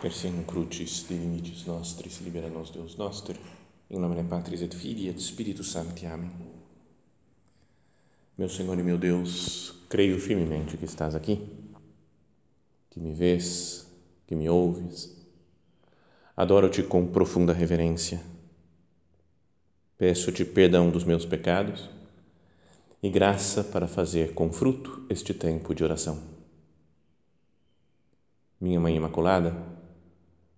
Persem crucis divinitis nostris, libera nos Deus noster, em nome Patris et Filii et Spiritus Sancti. Amém. Meu Senhor e meu Deus, creio firmemente que estás aqui, que me vês, que me ouves. Adoro-te com profunda reverência. Peço-te perdão dos meus pecados e graça para fazer com fruto este tempo de oração. Minha Mãe Imaculada,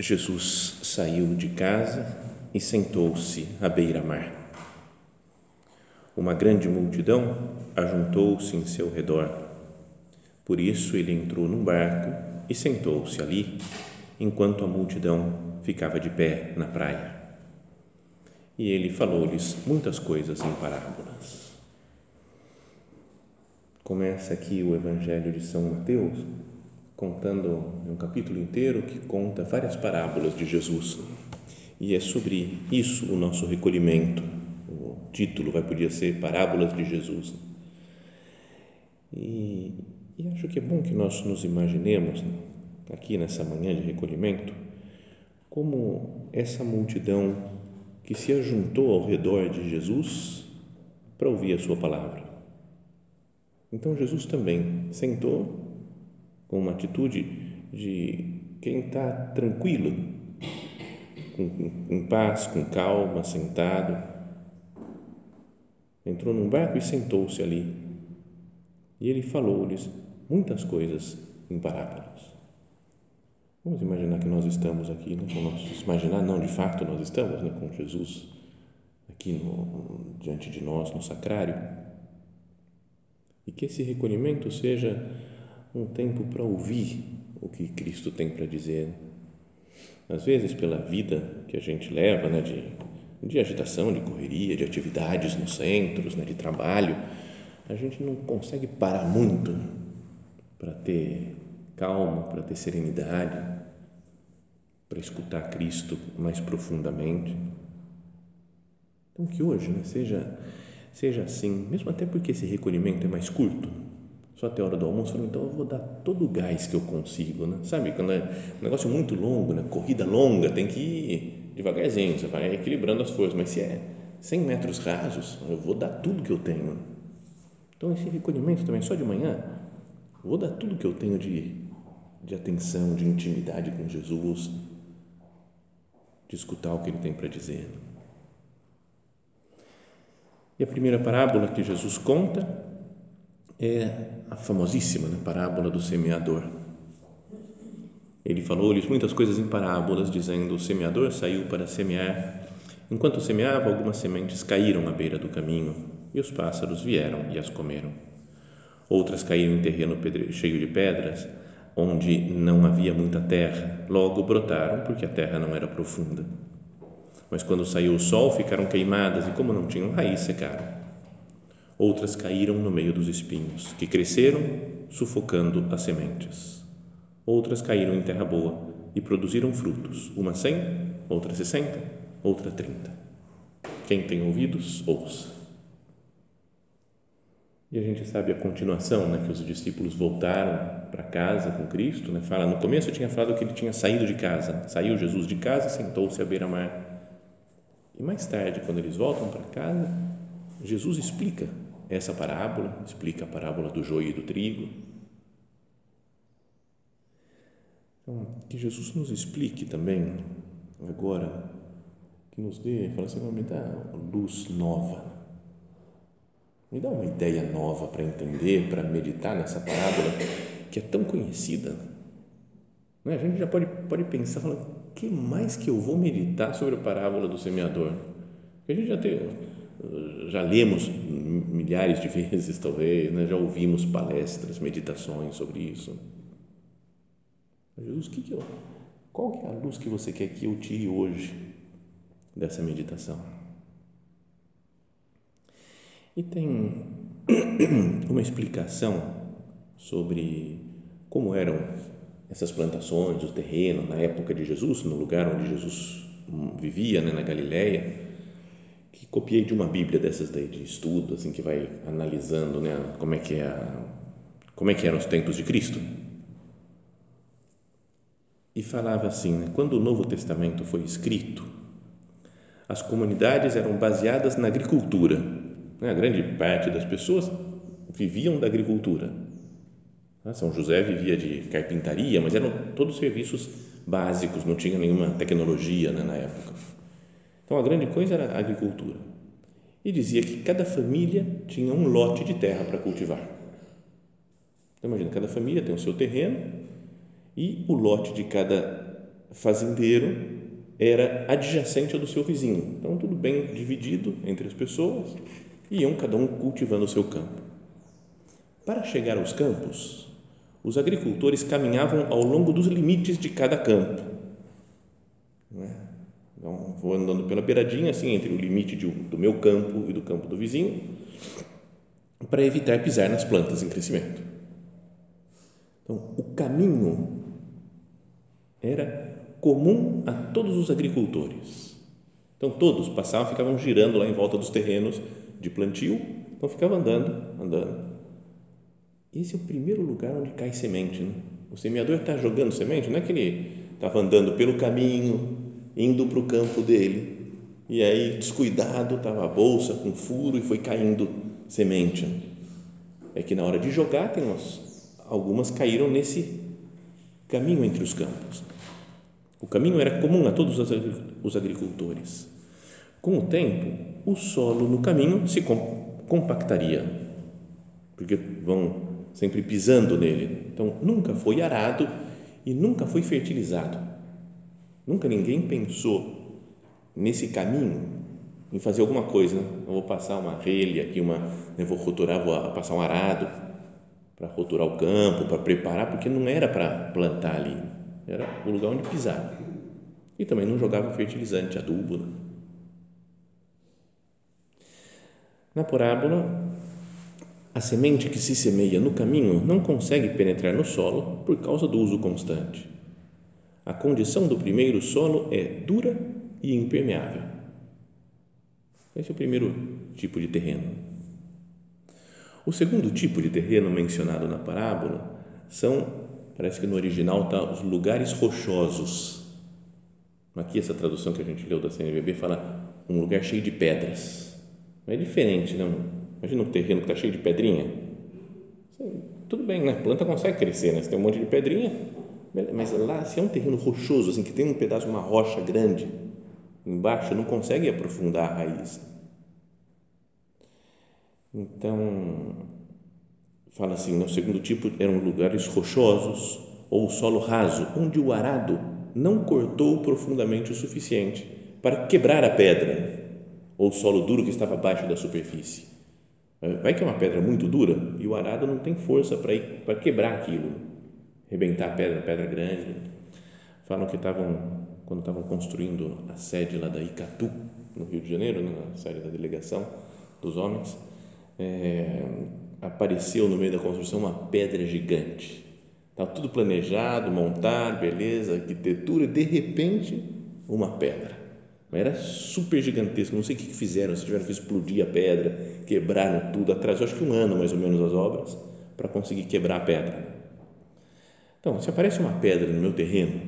Jesus saiu de casa e sentou-se à beira-mar. Uma grande multidão ajuntou-se em seu redor. Por isso ele entrou num barco e sentou-se ali, enquanto a multidão ficava de pé na praia. E ele falou-lhes muitas coisas em parábolas. Começa aqui o Evangelho de São Mateus contando um capítulo inteiro que conta várias parábolas de Jesus. E é sobre isso o nosso recolhimento. O título vai podia ser Parábolas de Jesus. E, e acho que é bom que nós nos imaginemos aqui nessa manhã de recolhimento como essa multidão que se ajuntou ao redor de Jesus para ouvir a sua palavra. Então Jesus também sentou com uma atitude de quem está tranquilo, com, em paz, com calma, sentado. Entrou num barco e sentou-se ali. E ele falou-lhes muitas coisas em parábolas. Vamos imaginar que nós estamos aqui, né, com imaginar, não, de fato nós estamos né, com Jesus aqui no, diante de nós, no sacrário. E que esse recolhimento seja um tempo para ouvir o que Cristo tem para dizer. Às vezes, pela vida que a gente leva, né, de, de agitação, de correria, de atividades nos centros, né, de trabalho, a gente não consegue parar muito para ter calma, para ter serenidade, para escutar Cristo mais profundamente. Então, que hoje né, seja, seja assim, mesmo até porque esse recolhimento é mais curto só até a hora do almoço, falei, então eu vou dar todo o gás que eu consigo, né? Sabe, quando é um negócio muito longo, né? corrida longa, tem que ir devagarzinho, você vai equilibrando as forças, mas se é 100 metros rasos, eu vou dar tudo que eu tenho. Então, esse recolhimento também, só de manhã, vou dar tudo que eu tenho de, de atenção, de intimidade com Jesus, de escutar o que Ele tem para dizer. E a primeira parábola que Jesus conta é a famosíssima né, parábola do semeador. Ele falou-lhes muitas coisas em parábolas, dizendo: O semeador saiu para semear. Enquanto semeava, algumas sementes caíram à beira do caminho e os pássaros vieram e as comeram. Outras caíram em terreno cheio de pedras, onde não havia muita terra. Logo brotaram, porque a terra não era profunda. Mas quando saiu o sol, ficaram queimadas e, como não tinham raiz, secaram outras caíram no meio dos espinhos, que cresceram, sufocando as sementes. Outras caíram em terra boa e produziram frutos, uma cem, outra sessenta, outra trinta. Quem tem ouvidos, ouça. E a gente sabe a continuação, né, que os discípulos voltaram para casa com Cristo, né? Fala, no começo eu tinha falado que ele tinha saído de casa. Saiu Jesus de casa e sentou-se à beira-mar. E mais tarde, quando eles voltam para casa, Jesus explica essa parábola, explica a parábola do joio e do trigo. Então, que Jesus nos explique também, agora, que nos dê, fala assim, me dá luz nova, me dá uma ideia nova para entender, para meditar nessa parábola que é tão conhecida. Né? A gente já pode, pode pensar, o que mais que eu vou meditar sobre a parábola do semeador? A gente já tem já lemos milhares de vezes, talvez, né? já ouvimos palestras, meditações sobre isso. Jesus, que que eu, qual que é a luz que você quer que eu tire hoje dessa meditação? E tem uma explicação sobre como eram essas plantações, o terreno na época de Jesus, no lugar onde Jesus vivia, né, na Galileia, copiei de uma Bíblia dessas daí de estudo, assim que vai analisando, né, como é que é a, como é que eram os tempos de Cristo. E falava assim, né, quando o Novo Testamento foi escrito, as comunidades eram baseadas na agricultura. Né, a grande parte das pessoas viviam da agricultura. São José vivia de carpintaria, mas eram todos serviços básicos, não tinha nenhuma tecnologia né, na época. Então a grande coisa era a agricultura. E dizia que cada família tinha um lote de terra para cultivar. Então imagina, cada família tem o seu terreno e o lote de cada fazendeiro era adjacente ao do seu vizinho. Então tudo bem dividido entre as pessoas e iam cada um cultivando o seu campo. Para chegar aos campos, os agricultores caminhavam ao longo dos limites de cada campo. É? Então, vou andando pela beiradinha, assim, entre o limite de, do meu campo e do campo do vizinho, para evitar pisar nas plantas em crescimento. Então, o caminho era comum a todos os agricultores. Então, todos passavam, ficavam girando lá em volta dos terrenos de plantio, então ficavam andando, andando esse é o primeiro lugar onde cai semente. Né? O semeador está jogando semente, não é que ele estava andando pelo caminho, indo para o campo dele, e aí, descuidado, estava a bolsa com furo e foi caindo semente. É que na hora de jogar, tem umas, algumas caíram nesse caminho entre os campos. O caminho era comum a todos os agricultores. Com o tempo, o solo no caminho se compactaria, porque vão sempre pisando nele. Então, nunca foi arado e nunca foi fertilizado. Nunca ninguém pensou nesse caminho em fazer alguma coisa. Né? Eu vou passar uma relha aqui, uma, vou roturar, vou passar um arado para roturar o campo, para preparar, porque não era para plantar ali, era o lugar onde pisar. E também não jogava fertilizante, adubo. Né? Na parábola, a semente que se semeia no caminho não consegue penetrar no solo por causa do uso constante. A condição do primeiro solo é dura e impermeável. Esse é o primeiro tipo de terreno. O segundo tipo de terreno mencionado na parábola são, parece que no original está os lugares rochosos. Aqui essa tradução que a gente leu da CNBB fala um lugar cheio de pedras. É diferente, não? Imagina um terreno que está cheio de pedrinha. Tudo bem, né? A planta consegue crescer, né? Você tem um monte de pedrinha, mas lá, se é um terreno rochoso, assim, que tem um pedaço uma rocha grande embaixo, não consegue aprofundar a raiz. Então, fala assim, no segundo tipo, eram lugares rochosos ou solo raso, onde o arado não cortou profundamente o suficiente para quebrar a pedra ou solo duro que estava abaixo da superfície. Vai que é uma pedra muito dura e o arado não tem força para ir para quebrar aquilo, rebentar a pedra, pedra grande. Falam que estavam quando estavam construindo a sede lá da Icatu no Rio de Janeiro, né, na sede da delegação dos homens, é, apareceu no meio da construção uma pedra gigante. Estava tudo planejado, montar, beleza, arquitetura, de repente uma pedra mas era super gigantesco, não sei o que fizeram, se tiveram que explodir a pedra, quebraram tudo, atrasou acho que um ano mais ou menos as obras para conseguir quebrar a pedra. Então, se aparece uma pedra no meu terreno,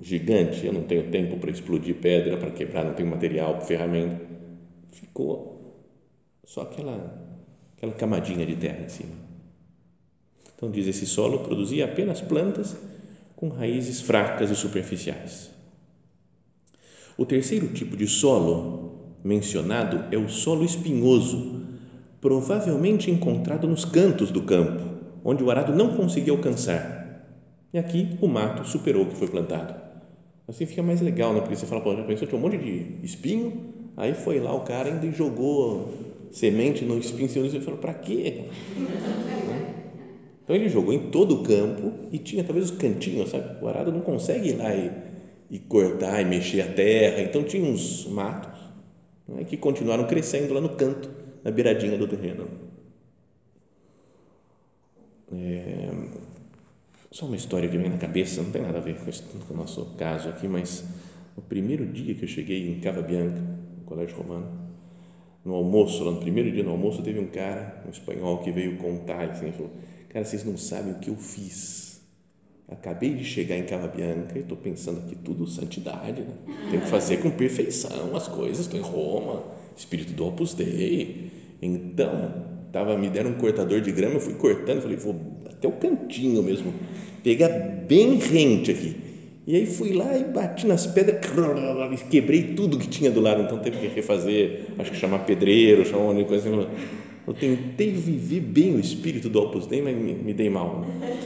gigante, eu não tenho tempo para explodir pedra, para quebrar, não tenho material, ferramenta, ficou só aquela, aquela camadinha de terra em cima. Então, diz, esse solo produzia apenas plantas com raízes fracas e superficiais. O terceiro tipo de solo mencionado é o solo espinhoso, provavelmente encontrado nos cantos do campo, onde o arado não conseguiu alcançar. E aqui o mato superou o que foi plantado. Assim fica mais legal, né? Porque você fala, pô, já pensou, tinha um monte de espinho, aí foi lá o cara ainda jogou semente no espinho, e você falou, para quê? Então ele jogou em todo o campo e tinha talvez os cantinhos, sabe? O arado não consegue ir lá e e cortar e mexer a terra. Então tinha uns matos né, que continuaram crescendo lá no canto, na beiradinha do terreno. É, só uma história que vem na cabeça, não tem nada a ver com, o nosso caso aqui, mas no primeiro dia que eu cheguei em Cava Bianca, no Colégio Romano, no almoço, lá no primeiro dia no almoço, teve um cara, um espanhol, que veio contar, assim, falou, cara, vocês não sabem o que eu fiz. Acabei de chegar em Cava Bianca e estou pensando aqui tudo santidade, né? Tem que fazer com perfeição as coisas, estou em Roma, espírito do Opus Dei. Então, tava, me deram um cortador de grama, eu fui cortando, falei, vou até o cantinho mesmo, pegar bem rente aqui. E aí fui lá e bati nas pedras, quebrei tudo que tinha do lado, então teve que refazer, acho que chamar pedreiro, chamar uma coisa assim. Eu tentei viver bem o espírito do Opus Dei, mas me, me dei mal. Né?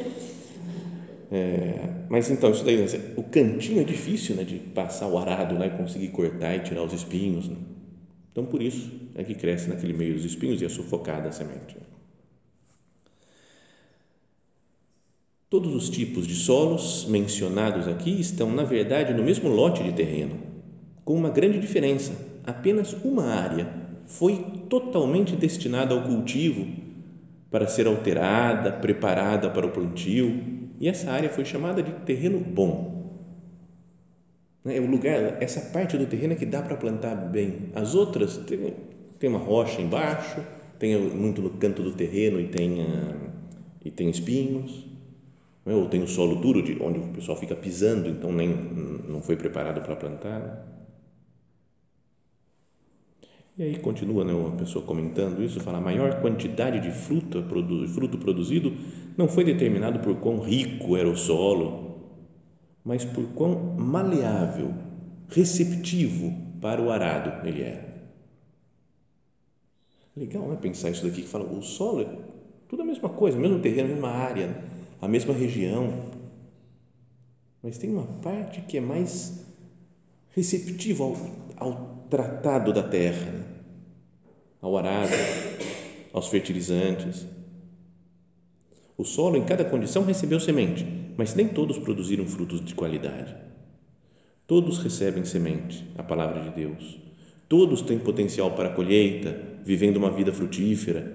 É, mas então, isso daí, o cantinho é difícil né, de passar o arado lá e conseguir cortar e tirar os espinhos. Né? Então, por isso é que cresce naquele meio dos espinhos e é sufocada a semente. Todos os tipos de solos mencionados aqui estão, na verdade, no mesmo lote de terreno, com uma grande diferença: apenas uma área foi totalmente destinada ao cultivo para ser alterada, preparada para o plantio, e essa área foi chamada de terreno bom. É o lugar, essa parte do terreno é que dá para plantar bem. As outras tem, tem uma rocha embaixo, tem muito no canto do terreno e tem ah, e tem espinhos é? ou tem o solo duro, de onde o pessoal fica pisando, então nem não foi preparado para plantar. E aí continua né, uma pessoa comentando isso, fala, a maior quantidade de fruta, fruto produzido não foi determinado por quão rico era o solo, mas por quão maleável, receptivo para o arado ele era. Legal, né? Pensar isso daqui que fala, o solo é tudo a mesma coisa, mesmo terreno, mesma área, a mesma região, mas tem uma parte que é mais receptiva ao, ao tratado da terra, né? ao arado, aos fertilizantes. O solo, em cada condição, recebeu semente, mas nem todos produziram frutos de qualidade. Todos recebem semente, a palavra de Deus. Todos têm potencial para a colheita, vivendo uma vida frutífera,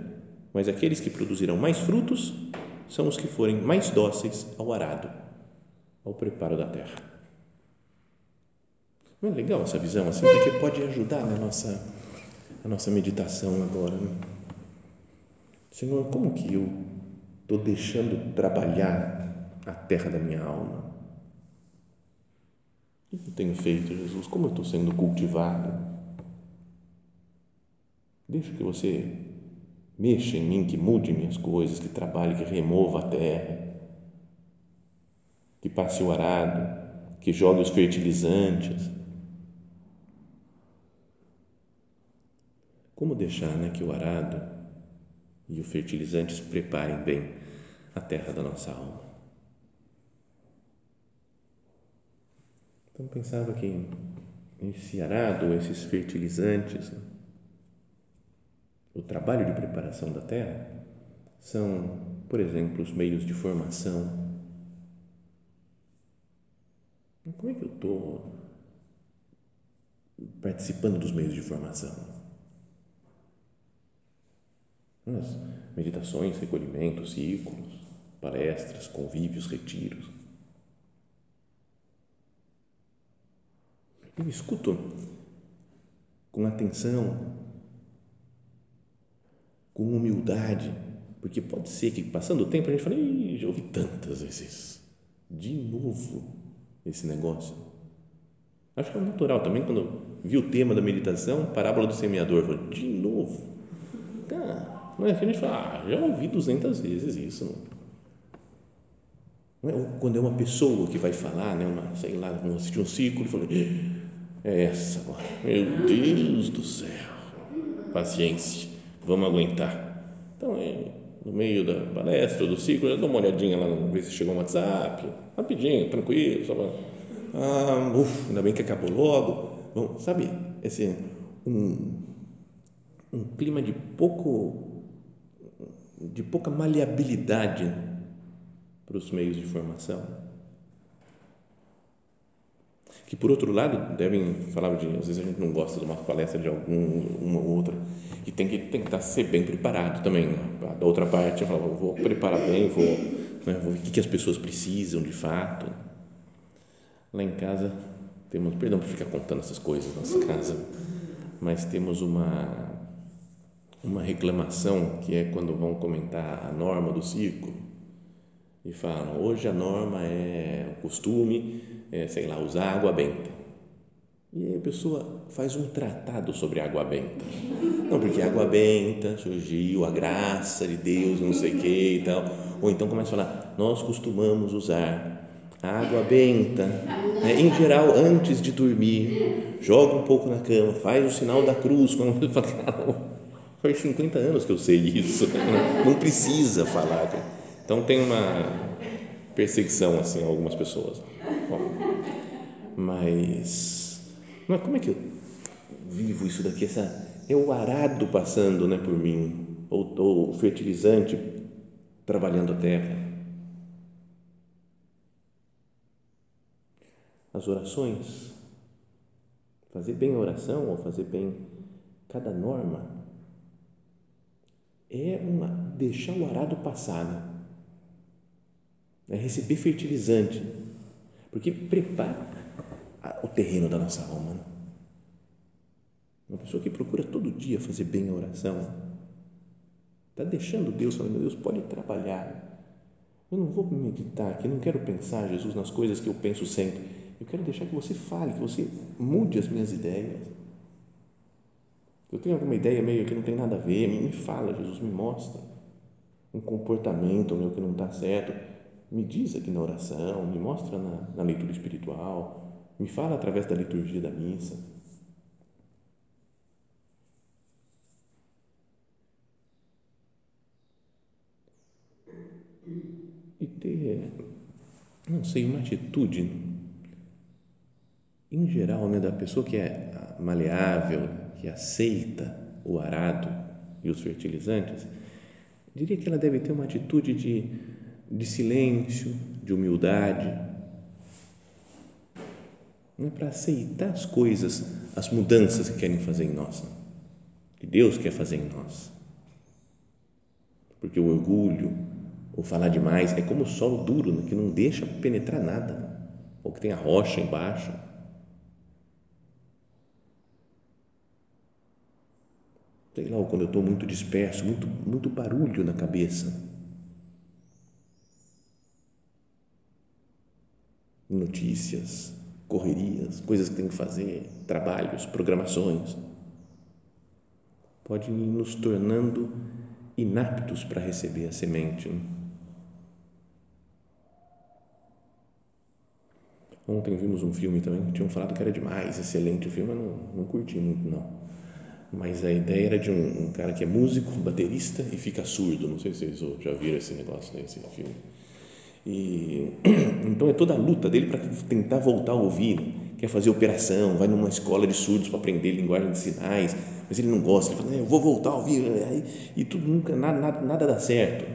mas aqueles que produzirão mais frutos são os que forem mais dóceis ao arado, ao preparo da terra. Não é legal essa visão assim, porque pode ajudar na nossa, na nossa meditação agora. Né? Senhor, como que eu estou deixando trabalhar a terra da minha alma? O que eu tenho feito, Jesus? Como eu estou sendo cultivado? Deixa que você mexa em mim, que mude minhas coisas, que trabalhe, que remova a terra, que passe o arado, que jogue os fertilizantes. Como deixar né, que o arado e os fertilizantes preparem bem a terra da nossa alma? Então pensava que esse arado, esses fertilizantes, né, o trabalho de preparação da terra são, por exemplo, os meios de formação. Como é que eu estou participando dos meios de formação? As meditações, recolhimentos, círculos, palestras, convívios, retiros. Eu escuto com atenção com humildade, porque pode ser que passando o tempo a gente fale, já ouvi tantas vezes, de novo esse negócio. Acho que é natural também, quando vi o tema da meditação, parábola do semeador, falei, de novo. Não é que a gente fala, ah, já ouvi duzentas vezes isso. Não é? quando é uma pessoa que vai falar, né, uma, sei lá, vamos assistir um ciclo, e falei, é essa meu Deus do céu, paciência vamos aguentar. Então, é, no meio da palestra, do ciclo, eu dou uma olhadinha lá, ver se chegou um WhatsApp, rapidinho, tranquilo, só para, ah, uf, ainda bem que acabou logo. Bom, sabe, esse, um, um clima de pouco, de pouca maleabilidade para os meios de formação. Que por outro lado devem falar de às vezes a gente não gosta de uma palestra de algum uma ou outra e tem que tem que estar ser bem preparado também né? da outra parte eu falo vou preparar bem vou, né, vou ver o que, que as pessoas precisam de fato lá em casa temos perdão por ficar contando essas coisas na nossa casa mas temos uma uma reclamação que é quando vão comentar a norma do círculo e falam hoje a norma é o costume é, sei lá usar água benta e aí a pessoa faz um tratado sobre água benta não porque água benta surgiu a graça de Deus não sei que e tal ou então começa a falar nós costumamos usar água benta né? em geral antes de dormir joga um pouco na cama faz o sinal da cruz quando fala Faz 50 anos que eu sei isso. Não precisa falar. Então tem uma perseguição assim a algumas pessoas. Mas, mas como é que eu vivo isso daqui? Essa, é o arado passando né, por mim, ou, ou o fertilizante trabalhando a terra. As orações, fazer bem a oração ou fazer bem cada norma é uma deixar o arado passar, né? é receber fertilizante, porque prepara o terreno da nossa alma. Né? Uma pessoa que procura todo dia fazer bem a oração, está deixando Deus, falando, Deus pode trabalhar. Eu não vou meditar aqui, não quero pensar, Jesus, nas coisas que eu penso sempre. Eu quero deixar que você fale, que você mude as minhas ideias eu tenho alguma ideia meio que não tem nada a ver, me fala, Jesus, me mostra um comportamento meu que não está certo, me diz aqui na oração, me mostra na, na leitura espiritual, me fala através da liturgia da missa. E ter, não sei, uma atitude, em geral, né, da pessoa que é maleável, que aceita o arado e os fertilizantes, diria que ela deve ter uma atitude de, de silêncio, de humildade, não é para aceitar as coisas, as mudanças que querem fazer em nós, que Deus quer fazer em nós. Porque o orgulho, ou falar demais, é como o solo duro, né, que não deixa penetrar nada, né? ou que tem a rocha embaixo. sei lá, quando eu estou muito disperso, muito, muito barulho na cabeça. Notícias, correrias, coisas que tem que fazer, trabalhos, programações. Pode ir nos tornando inaptos para receber a semente. Né? Ontem vimos um filme também, tinham falado que era demais, excelente o filme, eu não, não curti muito não mas a ideia era de um, um, cara que é músico, baterista e fica surdo. Não sei se vocês já viram esse negócio, né, esse filme. E, então é toda a luta dele para tentar voltar a ouvir. Quer fazer operação, vai numa escola de surdos para aprender linguagem de sinais, mas ele não gosta. Ele fala, eu vou voltar a ouvir. e tudo nunca, nada, nada, nada dá certo.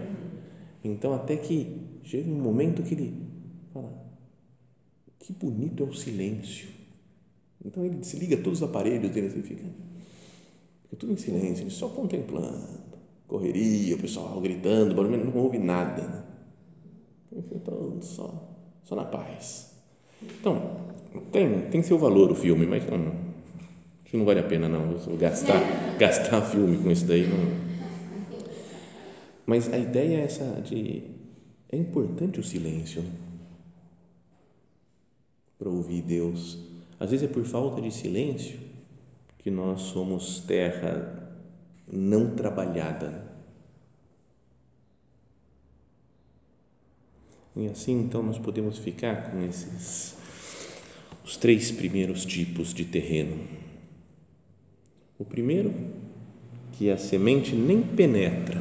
Então, até que chega um momento que ele fala: que bonito é o silêncio. Então, ele desliga todos os aparelhos dele e fica Fica tudo em silêncio, só contemplando. Correria, o pessoal gritando, barulho, não ouve nada. Né? Então, só, só na paz. Então, tem, tem seu valor o filme, mas não, acho que não vale a pena não gastar, gastar filme com isso daí. Não. Mas a ideia é essa de é importante o silêncio né? para ouvir Deus. Às vezes é por falta de silêncio que nós somos terra não trabalhada. E assim então nós podemos ficar com esses os três primeiros tipos de terreno. O primeiro, que a semente nem penetra,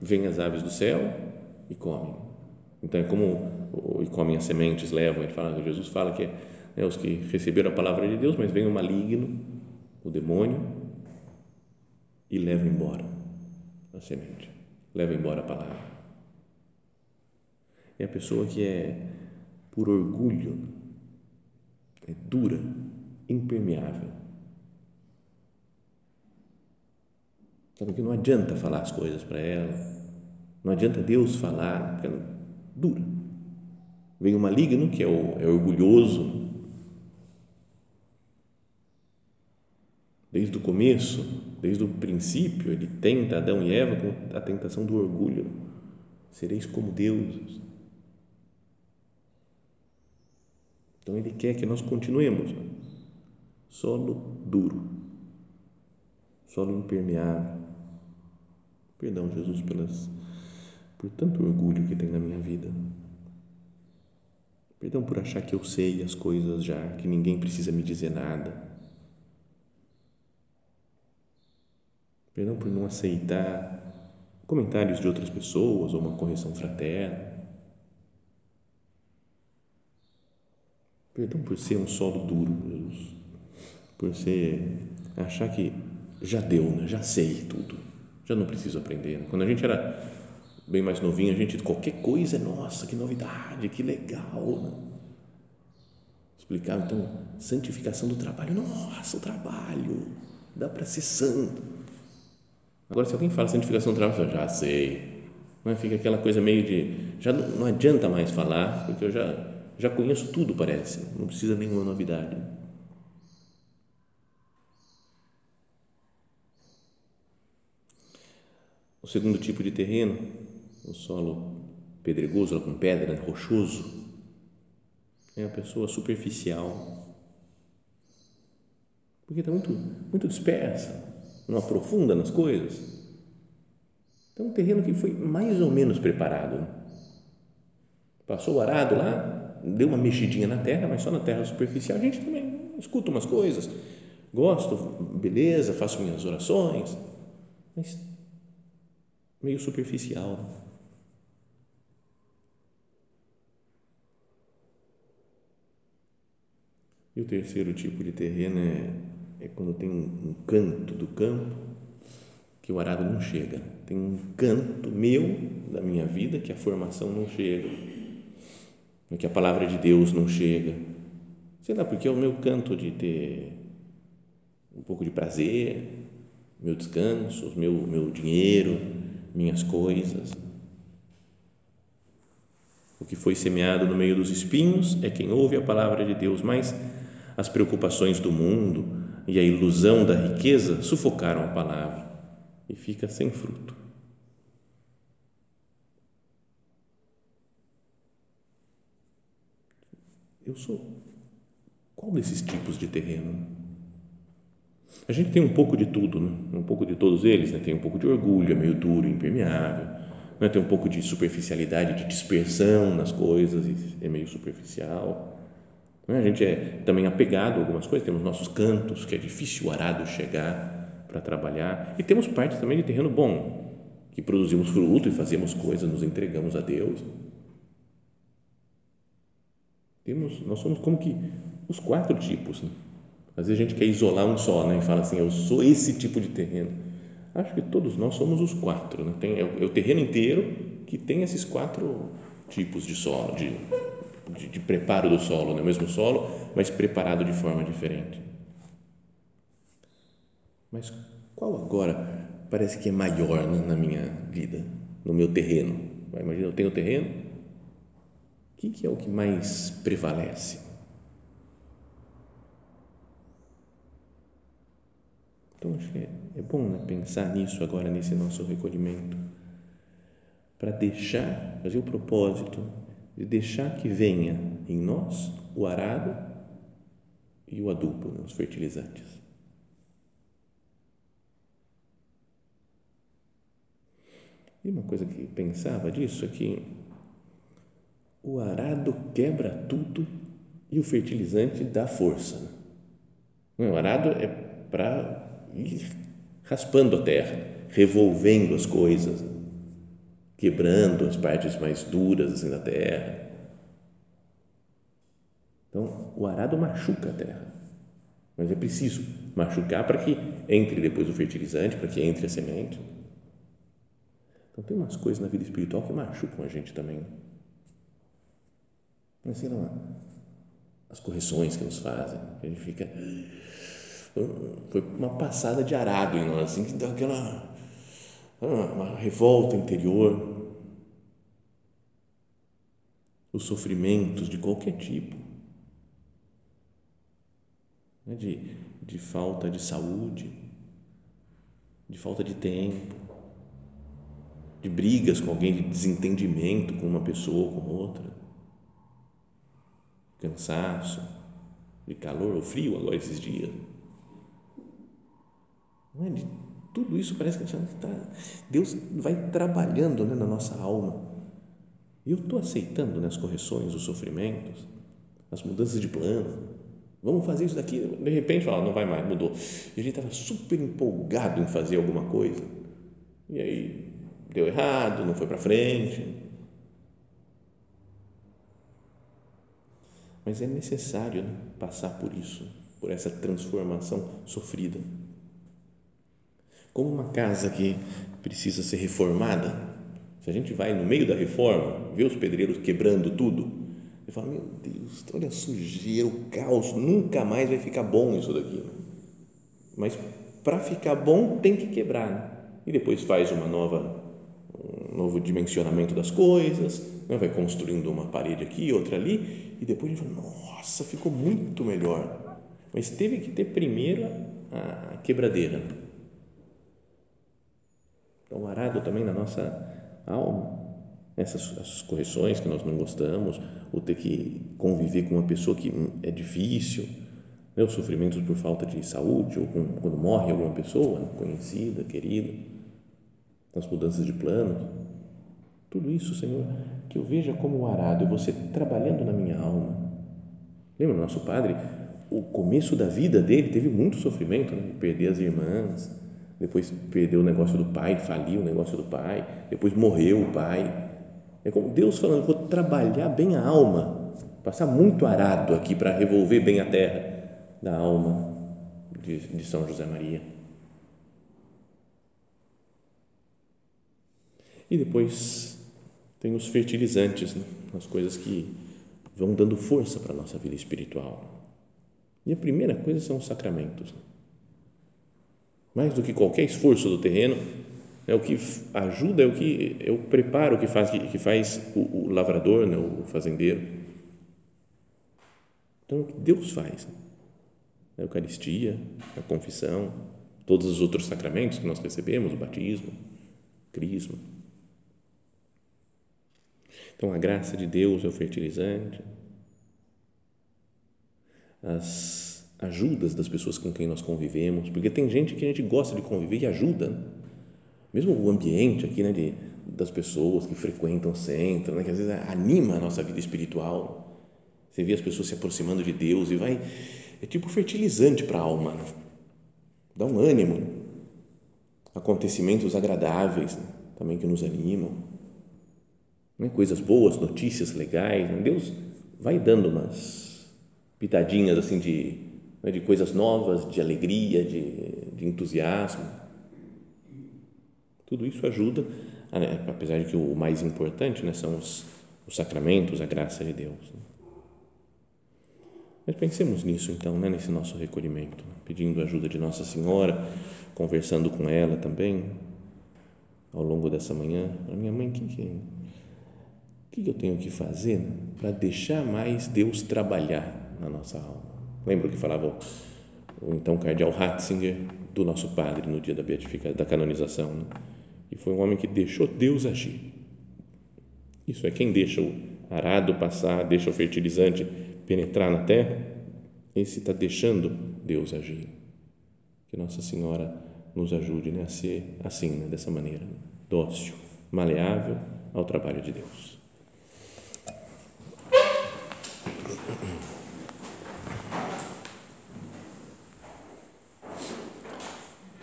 vem as aves do céu e comem. Então é como e comem as sementes, levam. Ele fala, Jesus fala que é né, os que receberam a palavra de Deus, mas vem o maligno, o demônio, e leva embora a semente, leva embora a palavra. E a pessoa que é por orgulho, é dura, impermeável. Sabe que não adianta falar as coisas para ela, não adianta Deus falar, porque ela é dura. Vem o maligno, que é, o, é orgulhoso, desde o começo, desde o princípio, ele tenta Adão e Eva com a tentação do orgulho. Sereis como deuses. Então ele quer que nós continuemos solo duro, solo impermeável. Perdão, Jesus, pelas, por tanto orgulho que tem na minha vida. Perdão por achar que eu sei as coisas já, que ninguém precisa me dizer nada. Perdão por não aceitar comentários de outras pessoas ou uma correção fraterna. Perdão por ser um solo duro, Jesus. Por ser, achar que já deu, né? já sei tudo já não preciso aprender. Né? Quando a gente era bem mais novinho, a gente, qualquer coisa, nossa, que novidade, que legal. Né? Explicava, então, santificação do trabalho. Nossa, o trabalho, dá para ser santo. Agora, se alguém fala santificação do trabalho, eu já sei. É? Fica aquela coisa meio de, já não adianta mais falar, porque eu já, já conheço tudo, parece. Não precisa nenhuma novidade. O segundo tipo de terreno, o solo pedregoso, com pedra, rochoso, é a pessoa superficial. Porque está muito, muito dispersa, não aprofunda nas coisas. Então, um terreno que foi mais ou menos preparado. Passou o arado lá, deu uma mexidinha na terra, mas só na terra superficial. A gente também escuta umas coisas, gosto, beleza, faço minhas orações, mas meio superficial. E o terceiro tipo de terreno é, é quando tem um, um canto do campo que o arado não chega. Tem um canto meu da minha vida que a formação não chega, que a palavra de Deus não chega. Sei lá, porque é o meu canto de ter um pouco de prazer, meu descanso, meu, meu dinheiro, minhas coisas. O que foi semeado no meio dos espinhos é quem ouve a palavra de Deus, mas as preocupações do mundo e a ilusão da riqueza sufocaram a palavra e fica sem fruto. Eu sou qual desses tipos de terreno? A gente tem um pouco de tudo, né? um pouco de todos eles, né? tem um pouco de orgulho, é meio duro, impermeável, né? tem um pouco de superficialidade, de dispersão nas coisas, é meio superficial. Né? A gente é também apegado a algumas coisas, temos nossos cantos, que é difícil o arado chegar para trabalhar, e temos parte também de terreno bom, que produzimos fruto e fazemos coisas, nos entregamos a Deus. Temos, nós somos como que os quatro tipos, né? Às vezes a gente quer isolar um só, né? E fala assim, eu sou esse tipo de terreno. Acho que todos nós somos os quatro, né? Tem, é, o, é o terreno inteiro que tem esses quatro tipos de solo, de, de, de preparo do solo, né? o mesmo solo, mas preparado de forma diferente. Mas qual agora parece que é maior né, na minha vida, no meu terreno? Imagina, eu tenho terreno, o que, que é o que mais prevalece? Então, acho que é, bom né, pensar nisso agora, nesse nosso recolhimento, para deixar, fazer o propósito de deixar que venha em nós o arado e o adubo, né, os fertilizantes. E uma coisa que pensava disso é que o arado quebra tudo e o fertilizante dá força. Né? O arado é para ir raspando a terra, revolvendo as coisas, quebrando as partes mais duras assim, da terra. Então, o arado machuca a terra, mas é preciso machucar para que entre depois o fertilizante, para que entre a semente. Então, tem umas coisas na vida espiritual que machucam a gente também. Mas sei lá, as correções que nos fazem. A gente fica. Foi uma passada de arado em nós, assim, que dá aquela. Uma revolta interior. Os sofrimentos de qualquer tipo. Né, de, de falta de saúde, de falta de tempo, de brigas com alguém, de desentendimento com uma pessoa ou com outra cansaço, de calor ou frio agora esses dias. É? Tudo isso parece que tá, Deus vai trabalhando né, na nossa alma. E eu estou aceitando né, as correções, os sofrimentos, as mudanças de plano. Vamos fazer isso daqui. De repente, fala, não vai mais, mudou. E a gente estava super empolgado em fazer alguma coisa. E aí deu errado, não foi para frente. Mas é necessário né, passar por isso, por essa transformação sofrida. Como uma casa que precisa ser reformada, se a gente vai no meio da reforma, vê os pedreiros quebrando tudo, e fala: Meu Deus, olha a sujeira, o caos, nunca mais vai ficar bom isso daqui. Mas para ficar bom tem que quebrar. Né? E depois faz uma nova, um novo dimensionamento das coisas? Vai construindo uma parede aqui, outra ali, e depois a gente fala, nossa, ficou muito melhor. Mas teve que ter primeiro a, quebradeira. Então, o arado também na nossa alma, essas, correções que nós não gostamos, ou ter que conviver com uma pessoa que é difícil, né, os sofrimentos por falta de saúde, ou com, quando morre alguma pessoa né, conhecida, querida, as mudanças de planos tudo isso, Senhor, que eu veja como o arado, você trabalhando na minha alma. Lembra o nosso padre? O começo da vida dele teve muito sofrimento, né? perder as irmãs, depois perdeu o negócio do pai, faliu o negócio do pai, depois morreu o pai. É como Deus falando, vou trabalhar bem a alma, passar muito arado aqui para revolver bem a terra da alma de, de São José Maria. E depois tem os fertilizantes, né? as coisas que vão dando força para a nossa vida espiritual. E a primeira coisa são os sacramentos. Mais do que qualquer esforço do terreno, é o que ajuda, é o que é o preparo que faz, que faz o, o lavrador, né? o fazendeiro. Então, o que Deus faz? A Eucaristia, a confissão, todos os outros sacramentos que nós recebemos, o batismo, o crisma então, a graça de Deus é o fertilizante, as ajudas das pessoas com quem nós convivemos, porque tem gente que a gente gosta de conviver e ajuda, né? mesmo o ambiente aqui, né, de, das pessoas que frequentam o centro, né, que às vezes anima a nossa vida espiritual. Você vê as pessoas se aproximando de Deus e vai, é tipo fertilizante para a alma, né? dá um ânimo. Acontecimentos agradáveis né? também que nos animam né? coisas boas, notícias legais. Né? Deus vai dando umas pitadinhas assim de, né? de coisas novas, de alegria, de, de entusiasmo. Tudo isso ajuda, né? apesar de que o mais importante né? são os, os sacramentos, a graça de Deus. Né? Mas pensemos nisso então, né? nesse nosso recolhimento, pedindo ajuda de Nossa Senhora, conversando com ela também ao longo dessa manhã. A minha mãe, que, que o que eu tenho que fazer né, para deixar mais Deus trabalhar na nossa alma? Lembra que falava o, então cardeal Ratzinger do nosso padre no dia da beatificação, da canonização, né? e foi um homem que deixou Deus agir. Isso é quem deixa o arado passar, deixa o fertilizante penetrar na terra, esse está deixando Deus agir. Que Nossa Senhora nos ajude né, a ser assim, né, dessa maneira, dócil, maleável ao trabalho de Deus.